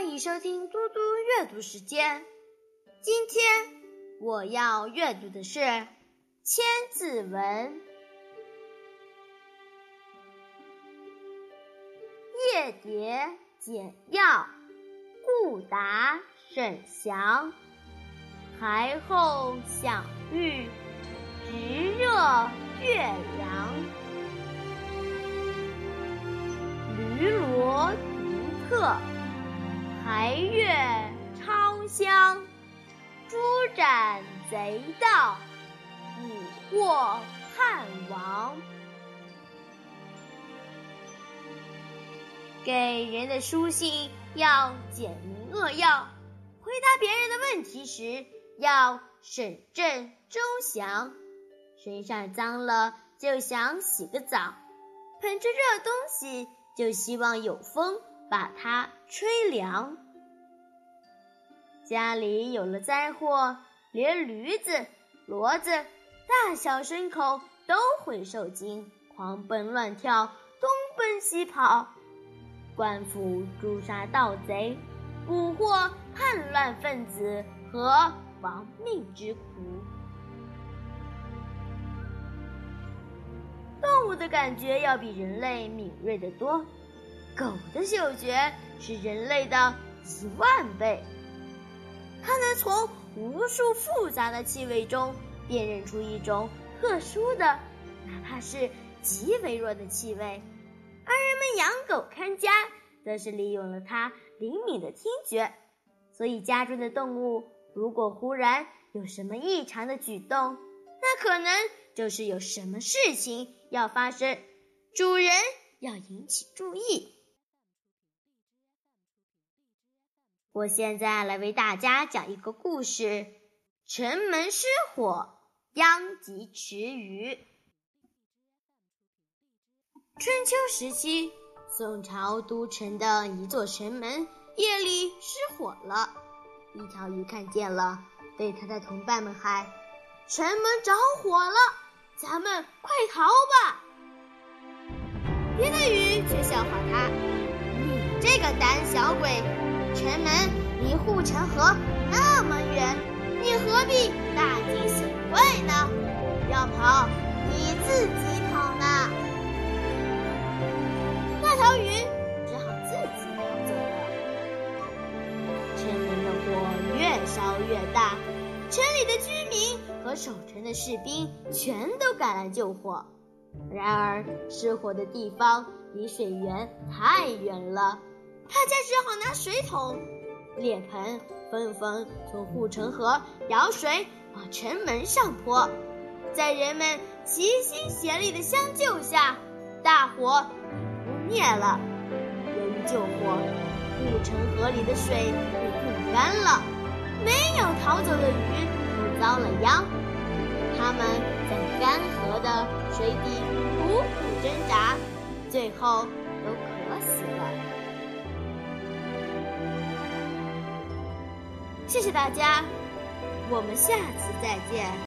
欢迎收听嘟嘟阅读时间。今天我要阅读的是《千字文》。夜蝶简要，顾答甚详。台后享誉，直热岳阳。驴骡独特。白月超香，朱斩贼盗，捕获汉王。给人的书信要简明扼要，回答别人的问题时要审慎周详。身上脏了就想洗个澡，捧着热东西就希望有风。把它吹凉。家里有了灾祸，连驴子、骡子、大小牲口都会受惊，狂奔乱跳，东奔西跑。官府诛杀盗贼，捕获叛乱分子和亡命之徒。动物的感觉要比人类敏锐得多。狗的嗅觉是人类的一万倍，它能从无数复杂的气味中辨认出一种特殊的，哪怕是极微弱的气味。而人们养狗看家，则是利用了它灵敏的听觉，所以家中的动物如果忽然有什么异常的举动，那可能就是有什么事情要发生，主人要引起注意。我现在来为大家讲一个故事：城门失火，殃及池鱼。春秋时期，宋朝都城的一座城门夜里失火了。一条鱼看见了，对他的同伴们喊：“城门着火了，咱们快逃吧！”别的鱼却笑话他：“你这个胆小鬼！”城门离护城河那么远，你何必大惊小怪呢？要跑，你自己跑呢。那条鱼只好自己逃走了。城门的火越烧越大，城里的居民和守城的士兵全都赶来救火。然而，失火的地方离水源太远了。大家只好拿水桶、脸盆，纷纷从护城河舀水往城门上泼。在人们齐心协力的相救下，大火扑灭了。由于救火，护城河里的水被冻干了，没有逃走的鱼都遭了殃。它们在干涸的水底苦苦挣扎，最后都渴死了。谢谢大家，我们下次再见。